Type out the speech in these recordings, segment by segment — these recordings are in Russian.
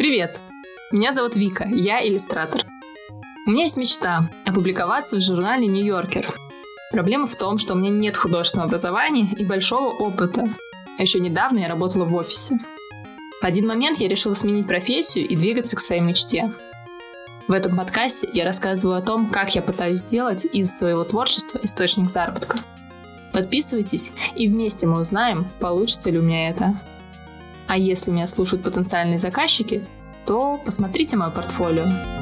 Привет! Меня зовут Вика, я иллюстратор. У меня есть мечта опубликоваться в журнале «Нью-Йоркер». Проблема в том, что у меня нет художественного образования и большого опыта. А еще недавно я работала в офисе. В один момент я решила сменить профессию и двигаться к своей мечте. В этом подкасте я рассказываю о том, как я пытаюсь сделать из своего творчества источник заработка. Подписывайтесь, и вместе мы узнаем, получится ли у меня это. А если меня слушают потенциальные заказчики, то посмотрите мое портфолио.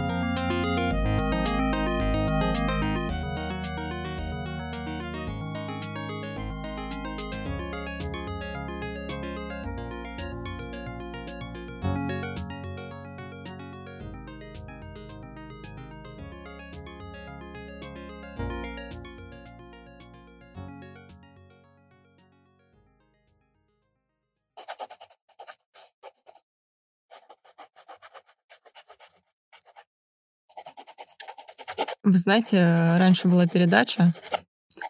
Вы знаете, раньше была передача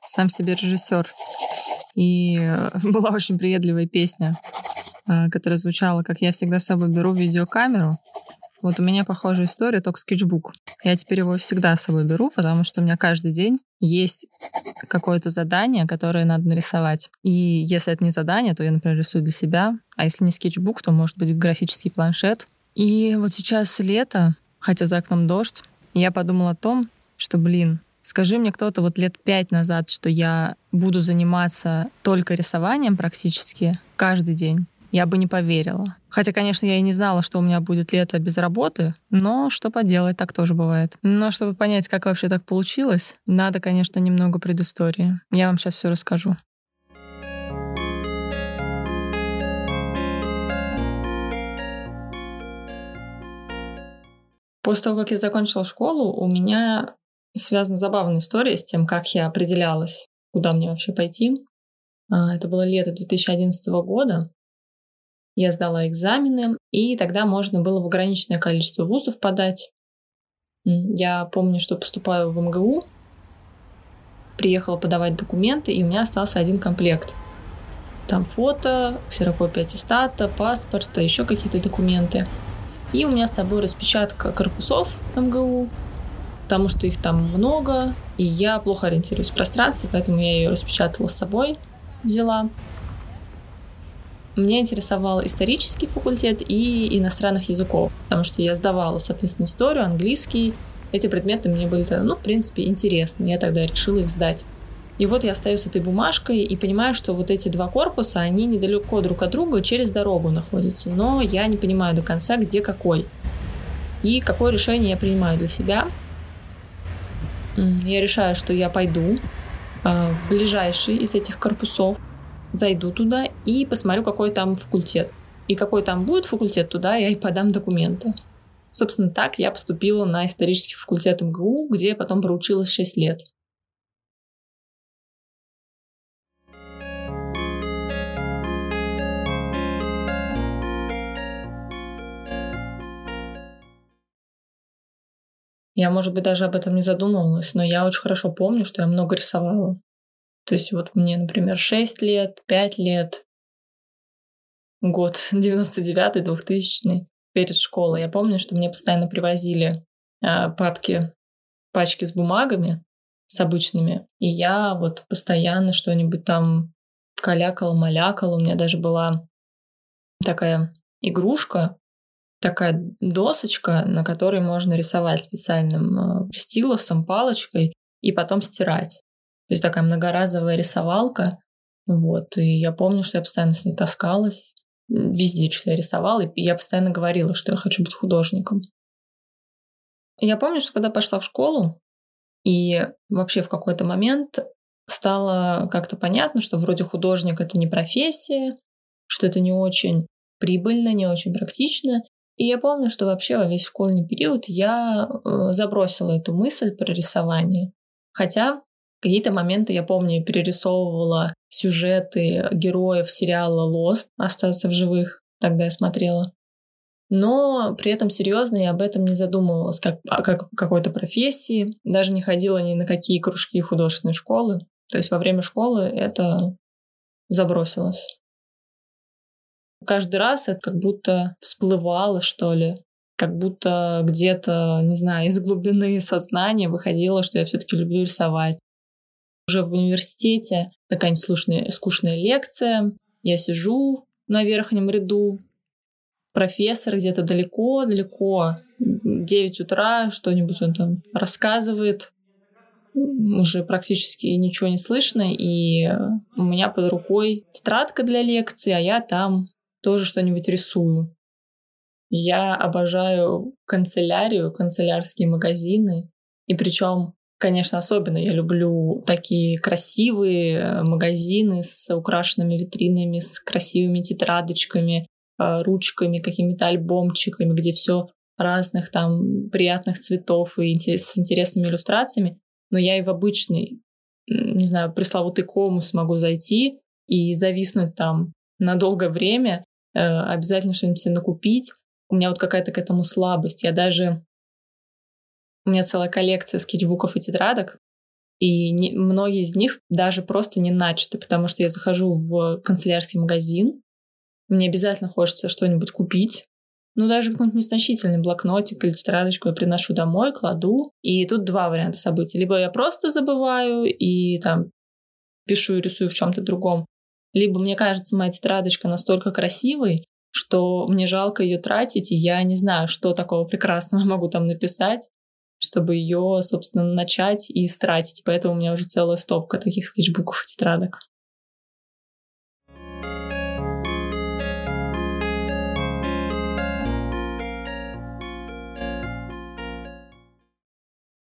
«Сам себе режиссер». И была очень приедливая песня, э, которая звучала, как я всегда с собой беру видеокамеру. Вот у меня похожая история, только скетчбук. Я теперь его всегда с собой беру, потому что у меня каждый день есть какое-то задание, которое надо нарисовать. И если это не задание, то я, например, рисую для себя. А если не скетчбук, то может быть графический планшет. И вот сейчас лето, хотя за окном дождь, я подумала о том, что, блин, скажи мне кто-то вот лет пять назад, что я буду заниматься только рисованием практически каждый день, я бы не поверила. Хотя, конечно, я и не знала, что у меня будет лето без работы, но что поделать, так тоже бывает. Но чтобы понять, как вообще так получилось, надо, конечно, немного предыстории. Я вам сейчас все расскажу. После того, как я закончила школу, у меня связана забавная история с тем, как я определялась, куда мне вообще пойти. А, это было лето 2011 года. Я сдала экзамены, и тогда можно было в ограниченное количество вузов подать. Я помню, что поступаю в МГУ, приехала подавать документы, и у меня остался один комплект. Там фото, ксерокопия аттестата, паспорта, еще какие-то документы. И у меня с собой распечатка корпусов МГУ, потому что их там много, и я плохо ориентируюсь в пространстве, поэтому я ее распечатала с собой, взяла. Меня интересовал исторический факультет и иностранных языков, потому что я сдавала, соответственно, историю, английский. Эти предметы мне были, ну, в принципе, интересны. Я тогда решила их сдать. И вот я стою с этой бумажкой и понимаю, что вот эти два корпуса, они недалеко друг от друга, через дорогу находятся. Но я не понимаю до конца, где какой. И какое решение я принимаю для себя я решаю, что я пойду э, в ближайший из этих корпусов, зайду туда и посмотрю, какой там факультет. И какой там будет факультет, туда я и подам документы. Собственно, так я поступила на исторический факультет МГУ, где я потом проучилась 6 лет. Я, может быть, даже об этом не задумывалась, но я очень хорошо помню, что я много рисовала. То есть вот мне, например, 6 лет, 5 лет, год 99-й, 2000 перед школой. Я помню, что мне постоянно привозили э, папки, пачки с бумагами, с обычными. И я вот постоянно что-нибудь там калякала, малякала. У меня даже была такая игрушка, такая досочка, на которой можно рисовать специальным э, стилусом, палочкой и потом стирать. То есть такая многоразовая рисовалка. Вот. И я помню, что я постоянно с ней таскалась. Везде что я рисовала, и я постоянно говорила, что я хочу быть художником. Я помню, что когда пошла в школу, и вообще в какой-то момент стало как-то понятно, что вроде художник это не профессия, что это не очень прибыльно, не очень практично, и я помню, что вообще во весь школьный период я э, забросила эту мысль про рисование. Хотя какие-то моменты, я помню, перерисовывала сюжеты героев сериала Lost «Остаться в живых». Тогда я смотрела. Но при этом серьезно я об этом не задумывалась, как о как какой-то профессии. Даже не ходила ни на какие кружки художественной школы. То есть во время школы это забросилось. Каждый раз это как будто всплывало, что ли. Как будто где-то, не знаю, из глубины сознания выходило, что я все-таки люблю рисовать. Уже в университете такая нескучная скучная лекция. Я сижу на верхнем ряду, профессор где-то далеко-далеко, 9 утра, что-нибудь он там рассказывает, уже практически ничего не слышно, и у меня под рукой тетрадка для лекции, а я там тоже что-нибудь рисую. Я обожаю канцелярию, канцелярские магазины, и причем Конечно, особенно я люблю такие красивые магазины с украшенными витринами, с красивыми тетрадочками, э, ручками, какими-то альбомчиками, где все разных там приятных цветов и с интересными иллюстрациями. Но я и в обычный, не знаю, пресловутый комус могу зайти и зависнуть там на долгое время, э, обязательно что-нибудь себе накупить. У меня вот какая-то к этому слабость. Я даже... У меня целая коллекция скетчбуков и тетрадок, и не, многие из них даже просто не начаты, потому что я захожу в канцелярский магазин, мне обязательно хочется что-нибудь купить, ну, даже какой-нибудь незначительный блокнотик или тетрадочку я приношу домой, кладу. И тут два варианта событий. Либо я просто забываю и там пишу и рисую в чем-то другом. Либо мне кажется, моя тетрадочка настолько красивой, что мне жалко ее тратить, и я не знаю, что такого прекрасного могу там написать, чтобы ее, собственно, начать и истратить. Поэтому у меня уже целая стопка таких скетчбуков и тетрадок.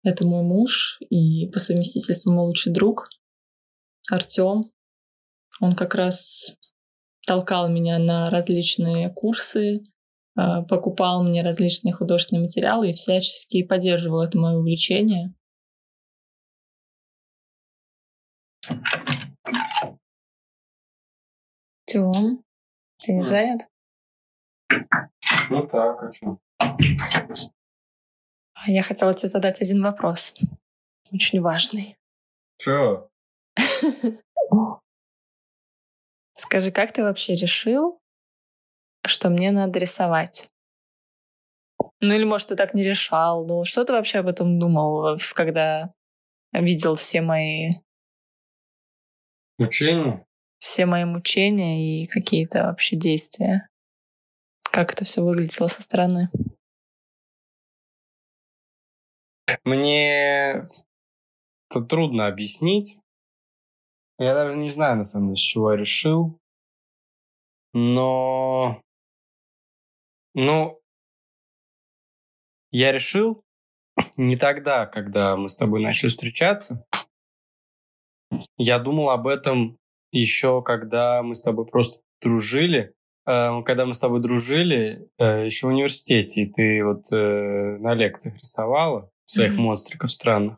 Это мой муж и по совместительству мой лучший друг Артем. Он как раз толкал меня на различные курсы, а, покупал мне различные художественные материалы и всячески поддерживал это мое увлечение. Тём, ты не занят? Ну так, а что? Я хотела тебе задать один вопрос. Очень важный. Чё? Скажи, как ты вообще решил, что мне надо рисовать? Ну или, может, ты так не решал? Ну, что ты вообще об этом думал, когда видел все мои... Мучения? Все мои мучения и какие-то вообще действия. Как это все выглядело со стороны? Мне это трудно объяснить. Я даже не знаю, на самом деле, с чего я решил. Но... Ну, я решил не тогда, когда мы с тобой начали встречаться. Я думал об этом еще, когда мы с тобой просто дружили. Э, когда мы с тобой дружили, э, еще в университете, и ты вот э, на лекциях рисовала своих mm-hmm. монстриков странных.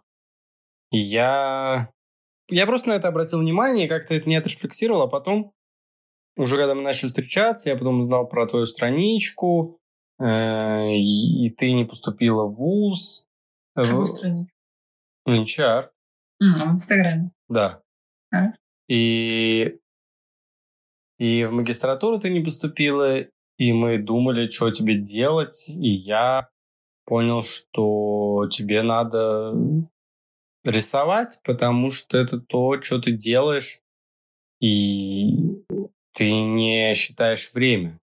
И я... Я просто на это обратил внимание как-то это не отрефлексировал, а потом, уже когда мы начали встречаться, я потом узнал про твою страничку, э, и, ты не поступила в ВУЗ. Какую в... страничку? В Инчарт. Mm, в Инстаграме? Да. А? И... И в магистратуру ты не поступила, и мы думали, что тебе делать, и я понял, что тебе надо рисовать, потому что это то, что ты делаешь, и ты не считаешь время.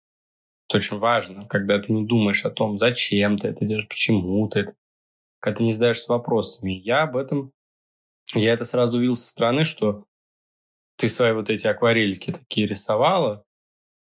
Это очень важно, когда ты не думаешь о том, зачем ты это делаешь, почему ты это, когда ты не задаешься вопросами. Я об этом, я это сразу увидел со стороны, что ты свои вот эти акварельки такие рисовала,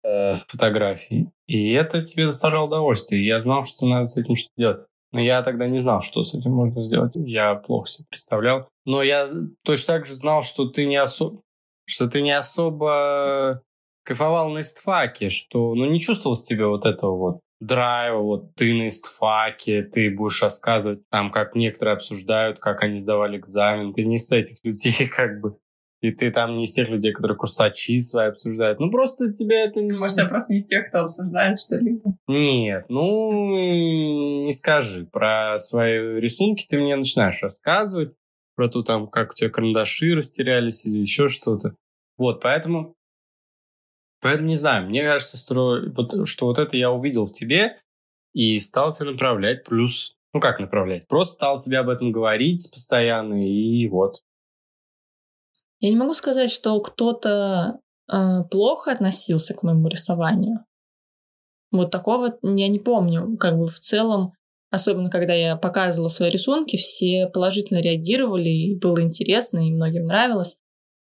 э, фотографии, и это тебе доставляло удовольствие. Я знал, что надо с этим что-то делать. Но я тогда не знал, что с этим можно сделать. Я плохо себе представлял. Но я точно так же знал, что ты не особо что ты не особо кайфовал на истфаке, что ну, не чувствовал с тебя вот этого вот драйва, вот ты на истфаке, ты будешь рассказывать там, как некоторые обсуждают, как они сдавали экзамен. Ты не с этих людей как бы и ты там не из тех людей, которые курсачи свои обсуждают. Ну, просто тебя это... Может, я просто не из тех, кто обсуждает что-либо? Нет, ну, не скажи. Про свои рисунки ты мне начинаешь рассказывать, про то, там, как у тебя карандаши растерялись или еще что-то. Вот, поэтому Поэтому не знаю, мне кажется, вот, что вот это я увидел в тебе и стал тебя направлять, плюс, ну как направлять, просто стал тебе об этом говорить постоянно, и вот. Я не могу сказать, что кто-то э, плохо относился к моему рисованию. Вот такого я не помню. Как бы в целом, особенно когда я показывала свои рисунки, все положительно реагировали, и было интересно, и многим нравилось.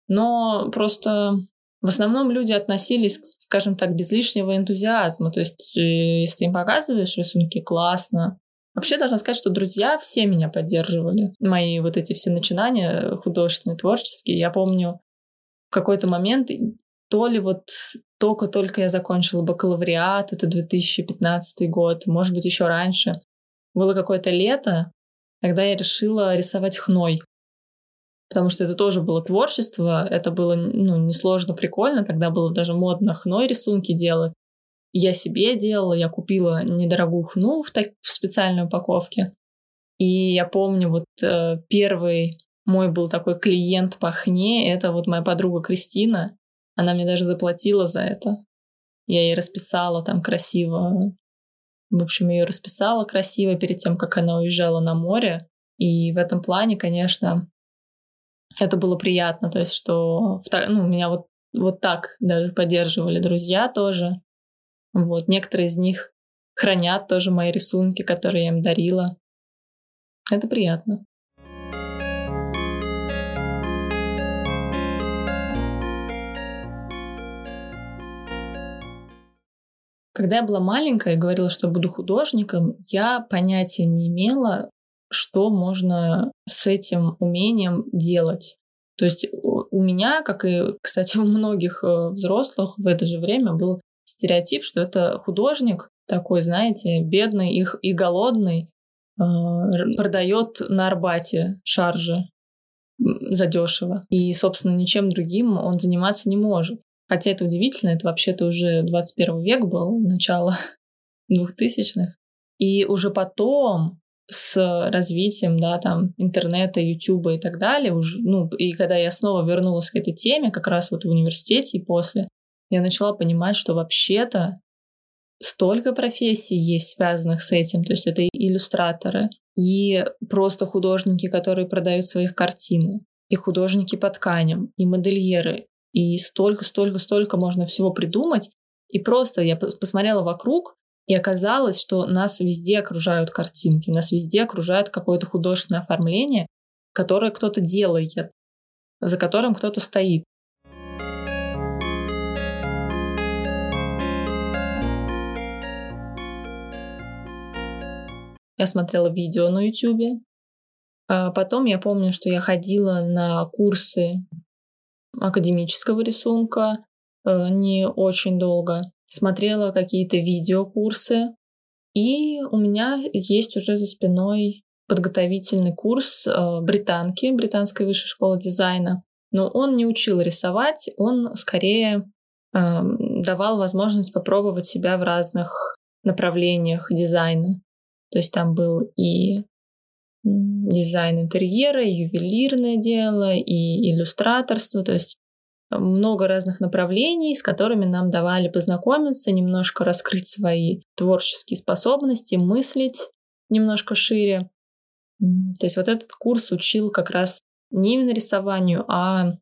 Но просто в основном люди относились, скажем так, без лишнего энтузиазма. То есть, э, если ты им показываешь рисунки, классно. Вообще, должна сказать, что друзья все меня поддерживали. Мои вот эти все начинания художественные, творческие. Я помню, в какой-то момент то ли вот только-только я закончила бакалавриат, это 2015 год, может быть, еще раньше. Было какое-то лето, когда я решила рисовать хной. Потому что это тоже было творчество, это было ну, несложно, прикольно, тогда было даже модно хной рисунки делать. Я себе делала, я купила недорогую хну в, так, в специальной упаковке. И я помню, вот э, первый мой был такой клиент по хне, это вот моя подруга Кристина. Она мне даже заплатила за это. Я ей расписала там красиво. В общем, ее расписала красиво перед тем, как она уезжала на море. И в этом плане, конечно, это было приятно. То есть, что ну, меня вот, вот так даже поддерживали друзья тоже. Вот. Некоторые из них хранят тоже мои рисунки, которые я им дарила. Это приятно. Когда я была маленькая и говорила, что буду художником, я понятия не имела, что можно с этим умением делать. То есть у меня, как и, кстати, у многих э, взрослых в это же время был стереотип, что это художник такой, знаете, бедный и, и голодный, э, продает на Арбате шаржи задешево. И, собственно, ничем другим он заниматься не может. Хотя это удивительно, это вообще-то уже 21 век был, начало двухтысячных. И уже потом с развитием, да, там, интернета, ютуба и так далее, уже, ну, и когда я снова вернулась к этой теме, как раз вот в университете и после, я начала понимать, что вообще-то столько профессий есть, связанных с этим. То есть это и иллюстраторы, и просто художники, которые продают своих картины, и художники по тканям, и модельеры, и столько, столько, столько можно всего придумать. И просто я посмотрела вокруг, и оказалось, что нас везде окружают картинки, нас везде окружает какое-то художественное оформление, которое кто-то делает, за которым кто-то стоит. Я смотрела видео на YouTube. А потом я помню, что я ходила на курсы академического рисунка э, не очень долго. Смотрела какие-то видеокурсы. И у меня есть уже за спиной подготовительный курс э, британки, британской высшей школы дизайна. Но он не учил рисовать, он скорее э, давал возможность попробовать себя в разных направлениях дизайна. То есть там был и дизайн интерьера, и ювелирное дело, и иллюстраторство, то есть много разных направлений, с которыми нам давали познакомиться, немножко раскрыть свои творческие способности, мыслить немножко шире. То есть вот этот курс учил как раз не именно рисованию, а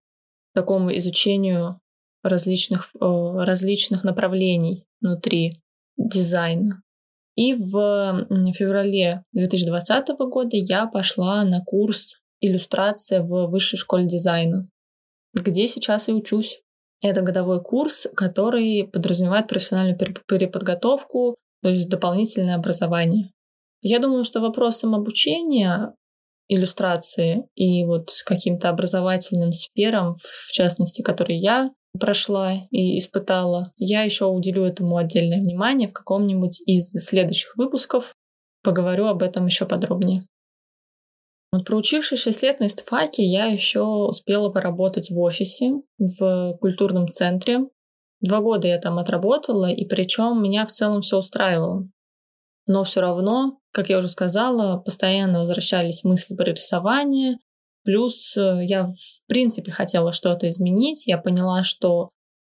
такому изучению различных, различных направлений внутри дизайна. И в феврале 2020 года я пошла на курс иллюстрация в Высшей школе дизайна, где сейчас и учусь. Это годовой курс, который подразумевает профессиональную переподготовку, то есть дополнительное образование. Я думаю, что вопросом обучения иллюстрации и вот каким-то образовательным сферам, в частности, которые я прошла и испытала. Я еще уделю этому отдельное внимание в каком-нибудь из следующих выпусков. Поговорю об этом еще подробнее. Вот проучившись 6 лет на истфаке, я еще успела поработать в офисе, в культурном центре. Два года я там отработала, и причем меня в целом все устраивало. Но все равно, как я уже сказала, постоянно возвращались мысли про рисование, Плюс э, я, в принципе, хотела что-то изменить. Я поняла, что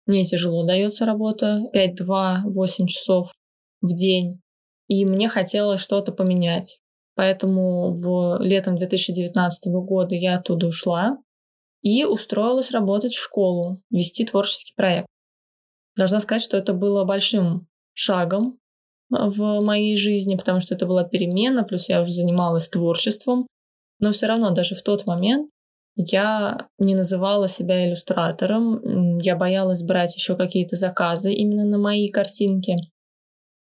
Мне тяжело дается работа 5-2-8 часов в день. И мне хотелось что-то поменять. Поэтому в летом 2019 года я оттуда ушла и устроилась работать в школу, вести творческий проект. Должна сказать, что это было большим шагом в моей жизни, потому что это была перемена, плюс я уже занималась творчеством. Но все равно даже в тот момент я не называла себя иллюстратором, я боялась брать еще какие-то заказы именно на мои картинки.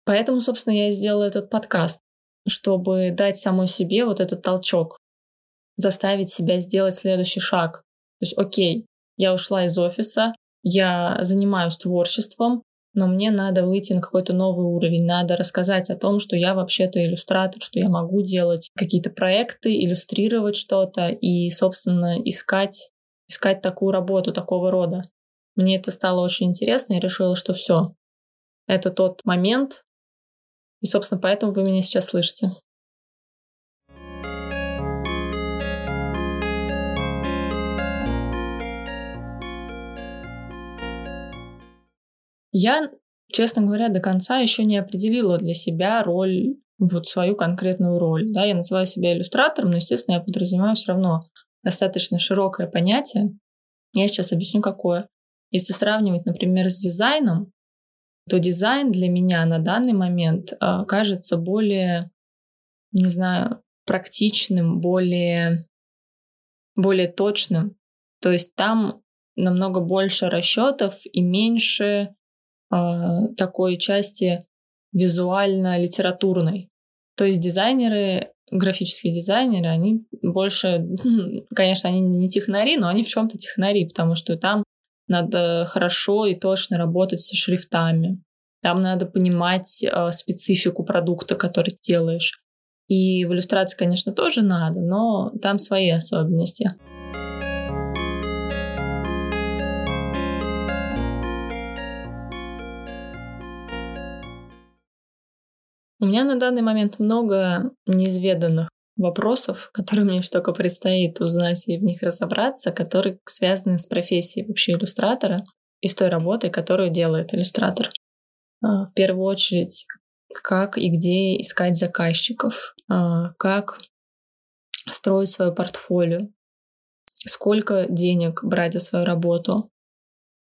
Поэтому, собственно, я и сделала этот подкаст, чтобы дать самой себе вот этот толчок, заставить себя сделать следующий шаг. То есть, окей, я ушла из офиса, я занимаюсь творчеством, но мне надо выйти на какой-то новый уровень, надо рассказать о том, что я вообще-то иллюстратор, что я могу делать какие-то проекты, иллюстрировать что-то и, собственно, искать, искать такую работу такого рода. Мне это стало очень интересно, и решила, что все, это тот момент, и, собственно, поэтому вы меня сейчас слышите. Я, честно говоря, до конца еще не определила для себя роль, вот свою конкретную роль. Да, я называю себя иллюстратором, но, естественно, я подразумеваю все равно достаточно широкое понятие. Я сейчас объясню, какое. Если сравнивать, например, с дизайном, то дизайн для меня на данный момент э, кажется более, не знаю, практичным, более, более точным. То есть там намного больше расчетов и меньше э, такой части визуально-литературной. То есть дизайнеры, графические дизайнеры, они больше, конечно, они не технари, но они в чем-то технари, потому что там надо хорошо и точно работать со шрифтами. Там надо понимать э, специфику продукта, который делаешь. И в иллюстрации, конечно, тоже надо, но там свои особенности. У меня на данный момент много неизведанных вопросов, которые мне еще только предстоит узнать и в них разобраться, которые связаны с профессией вообще иллюстратора и с той работой, которую делает иллюстратор. А, в первую очередь, как и где искать заказчиков, а, как строить свое портфолио, сколько денег брать за свою работу,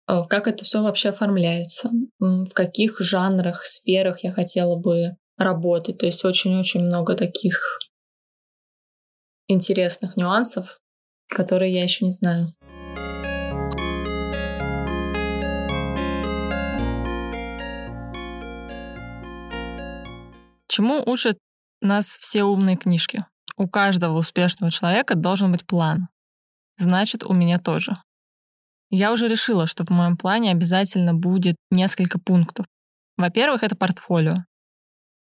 а, как это все вообще оформляется, в каких жанрах, сферах я хотела бы работать. То есть очень-очень много таких интересных нюансов, которые я еще не знаю. Чему учат нас все умные книжки? У каждого успешного человека должен быть план. Значит, у меня тоже. Я уже решила, что в моем плане обязательно будет несколько пунктов. Во-первых, это портфолио.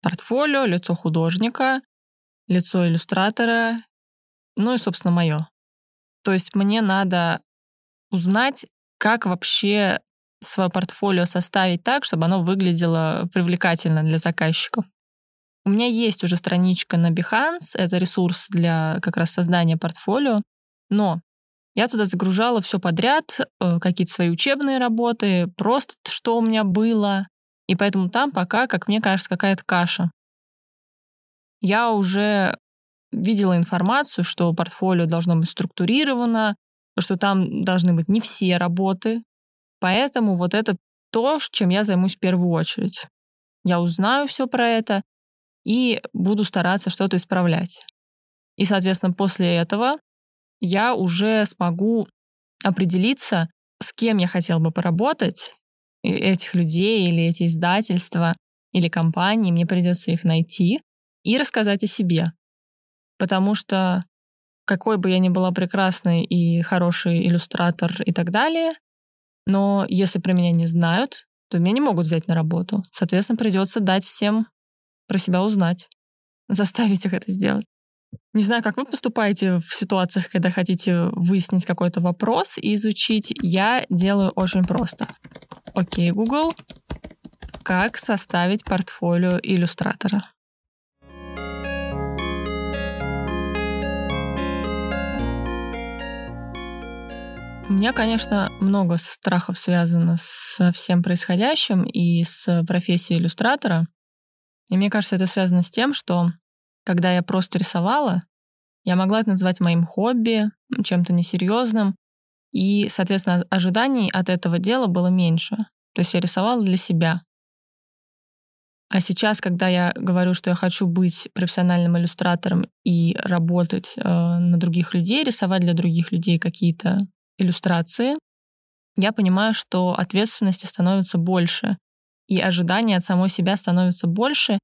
Портфолио, лицо художника, лицо иллюстратора, ну и, собственно, мое. То есть мне надо узнать, как вообще свое портфолио составить так, чтобы оно выглядело привлекательно для заказчиков. У меня есть уже страничка на Behance, это ресурс для как раз создания портфолио, но я туда загружала все подряд, э, какие-то свои учебные работы, просто что у меня было, и поэтому там пока, как мне кажется, какая-то каша. Я уже видела информацию, что портфолио должно быть структурировано, что там должны быть не все работы. Поэтому вот это то, чем я займусь в первую очередь. Я узнаю все про это и буду стараться что-то исправлять. И, соответственно, после этого я уже смогу определиться, с кем я хотел бы поработать, этих людей или эти издательства или компании, мне придется их найти и рассказать о себе. Потому что какой бы я ни была прекрасной и хороший иллюстратор и так далее, но если про меня не знают, то меня не могут взять на работу. Соответственно, придется дать всем про себя узнать, заставить их это сделать. Не знаю, как вы поступаете в ситуациях, когда хотите выяснить какой-то вопрос и изучить. Я делаю очень просто. Окей, Google, как составить портфолио иллюстратора? Меня, конечно, много страхов связано со всем происходящим и с профессией иллюстратора. И мне кажется, это связано с тем, что когда я просто рисовала, я могла это назвать моим хобби, чем-то несерьезным, и, соответственно, ожиданий от этого дела было меньше. То есть я рисовала для себя. А сейчас, когда я говорю, что я хочу быть профессиональным иллюстратором и работать э, на других людей, рисовать для других людей какие-то иллюстрации, я понимаю, что ответственности становится больше, и ожидания от самой себя становятся больше,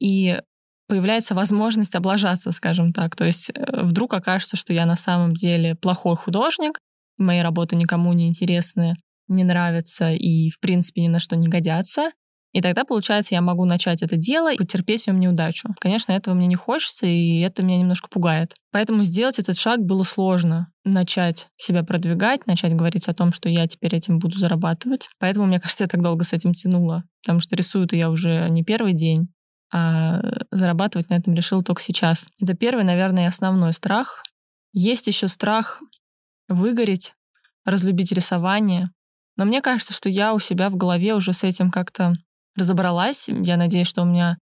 и появляется возможность облажаться, скажем так. То есть э, вдруг окажется, что я на самом деле плохой художник, мои работы никому не интересны, не нравятся и, в принципе, ни на что не годятся. И тогда, получается, я могу начать это дело и потерпеть в нем неудачу. Конечно, этого мне не хочется, и это меня немножко пугает. Поэтому сделать этот шаг было сложно. Начать себя продвигать, начать говорить о том, что я теперь этим буду зарабатывать. Поэтому, мне кажется, я так долго с этим тянула. Потому что рисую-то я уже не первый день, а зарабатывать на этом решил только сейчас. Это первый, наверное, основной страх. Есть еще страх выгореть, разлюбить рисование. Но мне кажется, что я у себя в голове уже с этим как-то разобралась. Я надеюсь, что у меня,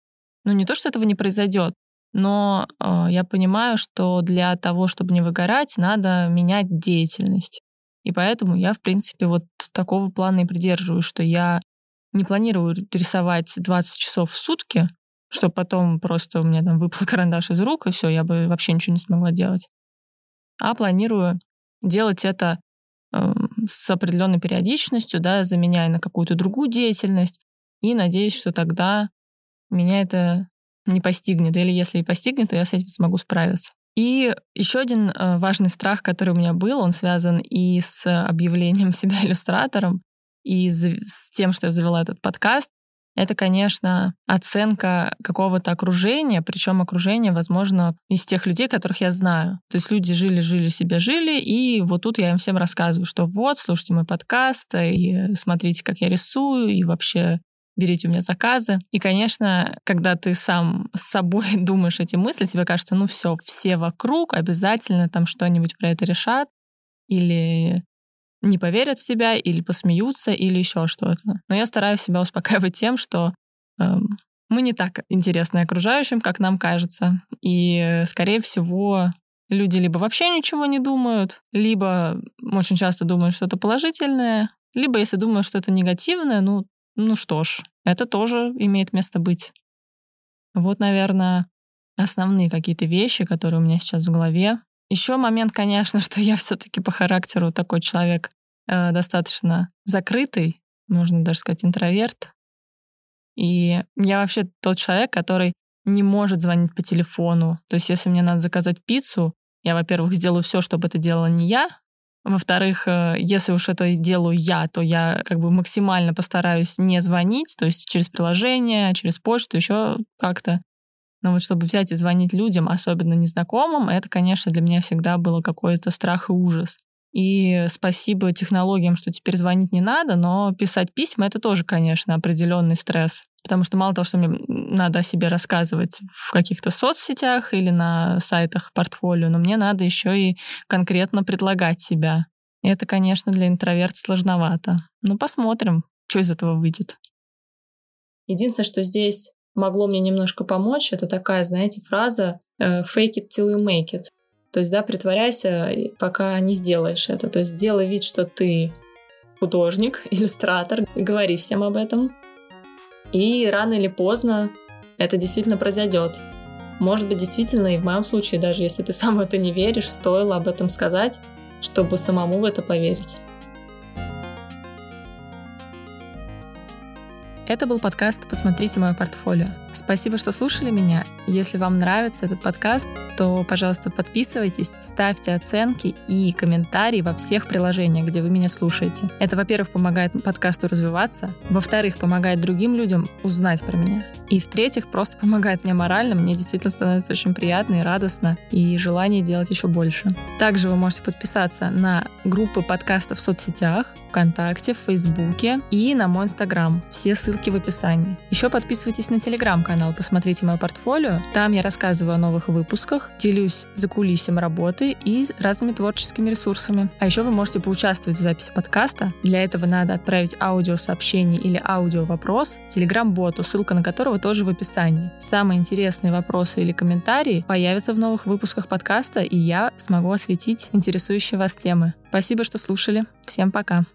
ну не то, что этого не произойдет, но э, я понимаю, что для того, чтобы не выгорать, надо менять деятельность. И поэтому я, в принципе, вот такого плана и придерживаюсь, что я не планирую рисовать 20 часов в сутки, чтобы потом просто у меня там выпал карандаш из рук, и все, я бы вообще ничего не смогла делать. А планирую делать это э, с определенной периодичностью, да, заменяя на какую-то другую деятельность, и надеюсь, что тогда меня это не постигнет, или если и постигнет, то я с этим смогу справиться. И еще один э, важный страх, который у меня был, он связан и с объявлением себя иллюстратором, и с тем, что я завела этот подкаст, это, конечно, оценка какого-то окружения, причем окружение, возможно, из тех людей, которых я знаю. То есть люди жили, жили себе, жили, и вот тут я им всем рассказываю, что вот, слушайте мой подкаст, и смотрите, как я рисую, и вообще берите у меня заказы. И, конечно, когда ты сам с собой думаешь эти мысли, тебе кажется, ну все, все вокруг обязательно там что-нибудь про это решат, или не поверят в себя, или посмеются, или еще что-то. Но я стараюсь себя успокаивать тем, что эм, мы не так интересны окружающим, как нам кажется. И, скорее всего, люди либо вообще ничего не думают, либо очень часто думают что-то положительное, либо если думают что-то негативное, ну, ну что ж, это тоже имеет место быть. Вот, наверное, основные какие-то вещи, которые у меня сейчас в голове. Еще момент, конечно, что я все-таки по характеру такой человек э, достаточно закрытый, можно даже сказать интроверт. И я вообще тот человек, который не может звонить по телефону. То есть, если мне надо заказать пиццу, я, во-первых, сделаю все, чтобы это делала не я, во-вторых, э, если уж это делаю я, то я как бы максимально постараюсь не звонить, то есть через приложение, через почту, еще как-то. Но вот чтобы взять и звонить людям, особенно незнакомым, это, конечно, для меня всегда было какой-то страх и ужас. И спасибо технологиям, что теперь звонить не надо, но писать письма — это тоже, конечно, определенный стресс. Потому что мало того, что мне надо о себе рассказывать в каких-то соцсетях или на сайтах портфолио, но мне надо еще и конкретно предлагать себя. И это, конечно, для интроверта сложновато. Ну, посмотрим, что из этого выйдет. Единственное, что здесь могло мне немножко помочь, это такая, знаете, фраза э, «fake it till you make it». То есть, да, притворяйся, пока не сделаешь это. То есть, делай вид, что ты художник, иллюстратор, говори всем об этом, и рано или поздно это действительно произойдет. Может быть, действительно, и в моем случае, даже если ты сам в это не веришь, стоило об этом сказать, чтобы самому в это поверить. Это был подкаст «Посмотрите мое портфолио». Спасибо, что слушали меня. Если вам нравится этот подкаст, то, пожалуйста, подписывайтесь, ставьте оценки и комментарии во всех приложениях, где вы меня слушаете. Это, во-первых, помогает подкасту развиваться, во-вторых, помогает другим людям узнать про меня, и, в-третьих, просто помогает мне морально, мне действительно становится очень приятно и радостно, и желание делать еще больше. Также вы можете подписаться на группы подкастов в соцсетях, ВКонтакте, в Фейсбуке и на мой Инстаграм. Все ссылки в описании. Еще подписывайтесь на Телеграм телеграм-канал «Посмотрите мое портфолио». Там я рассказываю о новых выпусках, делюсь за кулисами работы и разными творческими ресурсами. А еще вы можете поучаствовать в записи подкаста. Для этого надо отправить аудиосообщение или аудио-вопрос телеграм-боту, ссылка на которого тоже в описании. Самые интересные вопросы или комментарии появятся в новых выпусках подкаста, и я смогу осветить интересующие вас темы. Спасибо, что слушали. Всем пока.